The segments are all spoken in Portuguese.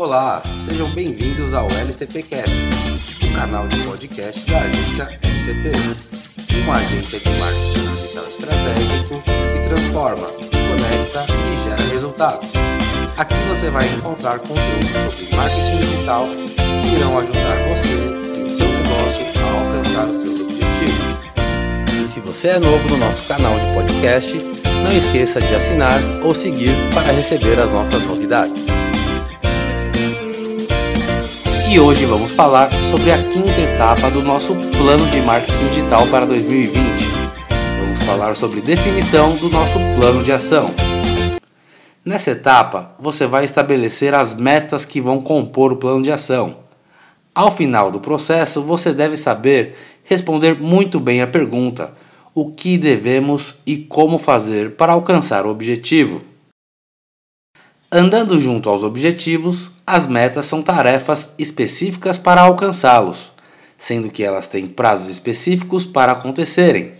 Olá, sejam bem-vindos ao LCPcast, o canal de podcast da agência LCP, uma agência de marketing digital estratégico que transforma, conecta e gera resultados. Aqui você vai encontrar conteúdos sobre marketing digital que irão ajudar você e o seu negócio a alcançar os seus objetivos. E se você é novo no nosso canal de podcast, não esqueça de assinar ou seguir para receber as nossas novidades. E hoje vamos falar sobre a quinta etapa do nosso plano de marketing digital para 2020. Vamos falar sobre definição do nosso plano de ação. Nessa etapa, você vai estabelecer as metas que vão compor o plano de ação. Ao final do processo, você deve saber responder muito bem a pergunta: o que devemos e como fazer para alcançar o objetivo? Andando junto aos objetivos, as metas são tarefas específicas para alcançá-los, sendo que elas têm prazos específicos para acontecerem.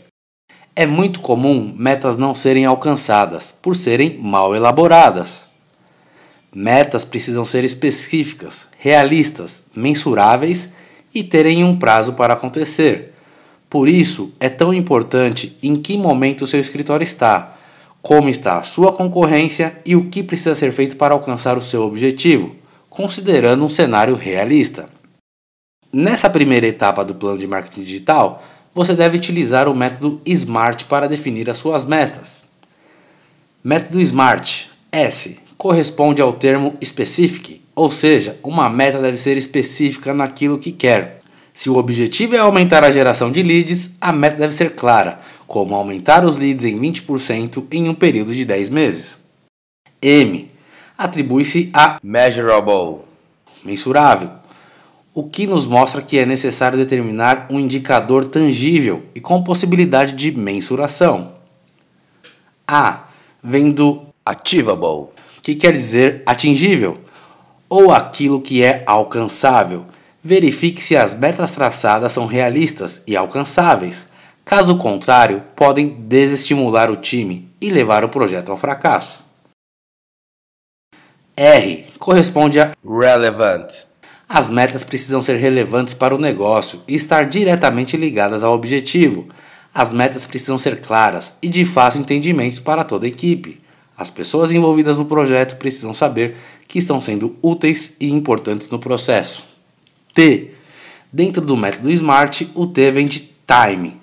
É muito comum metas não serem alcançadas por serem mal elaboradas. Metas precisam ser específicas, realistas, mensuráveis e terem um prazo para acontecer. Por isso, é tão importante em que momento seu escritório está, como está a sua concorrência e o que precisa ser feito para alcançar o seu objetivo, considerando um cenário realista. Nessa primeira etapa do plano de marketing digital, você deve utilizar o método SMART para definir as suas metas. Método SMART S corresponde ao termo specific, ou seja, uma meta deve ser específica naquilo que quer. Se o objetivo é aumentar a geração de leads, a meta deve ser clara, como aumentar os leads em 20% em um período de 10 meses. M atribui-se a measurable, mensurável, o que nos mostra que é necessário determinar um indicador tangível e com possibilidade de mensuração. A vem do achievable, que quer dizer atingível, ou aquilo que é alcançável. Verifique se as metas traçadas são realistas e alcançáveis. Caso contrário, podem desestimular o time e levar o projeto ao fracasso. R corresponde a relevant. As metas precisam ser relevantes para o negócio e estar diretamente ligadas ao objetivo. As metas precisam ser claras e de fácil entendimento para toda a equipe. As pessoas envolvidas no projeto precisam saber que estão sendo úteis e importantes no processo. T. Dentro do método SMART, o T vem de time.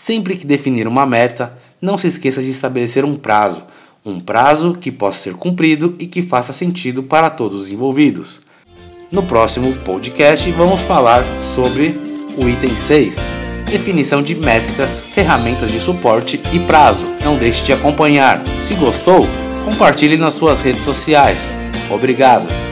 Sempre que definir uma meta, não se esqueça de estabelecer um prazo, um prazo que possa ser cumprido e que faça sentido para todos os envolvidos. No próximo podcast, vamos falar sobre o item 6, definição de métricas, ferramentas de suporte e prazo. Não deixe de acompanhar. Se gostou, compartilhe nas suas redes sociais. Obrigado!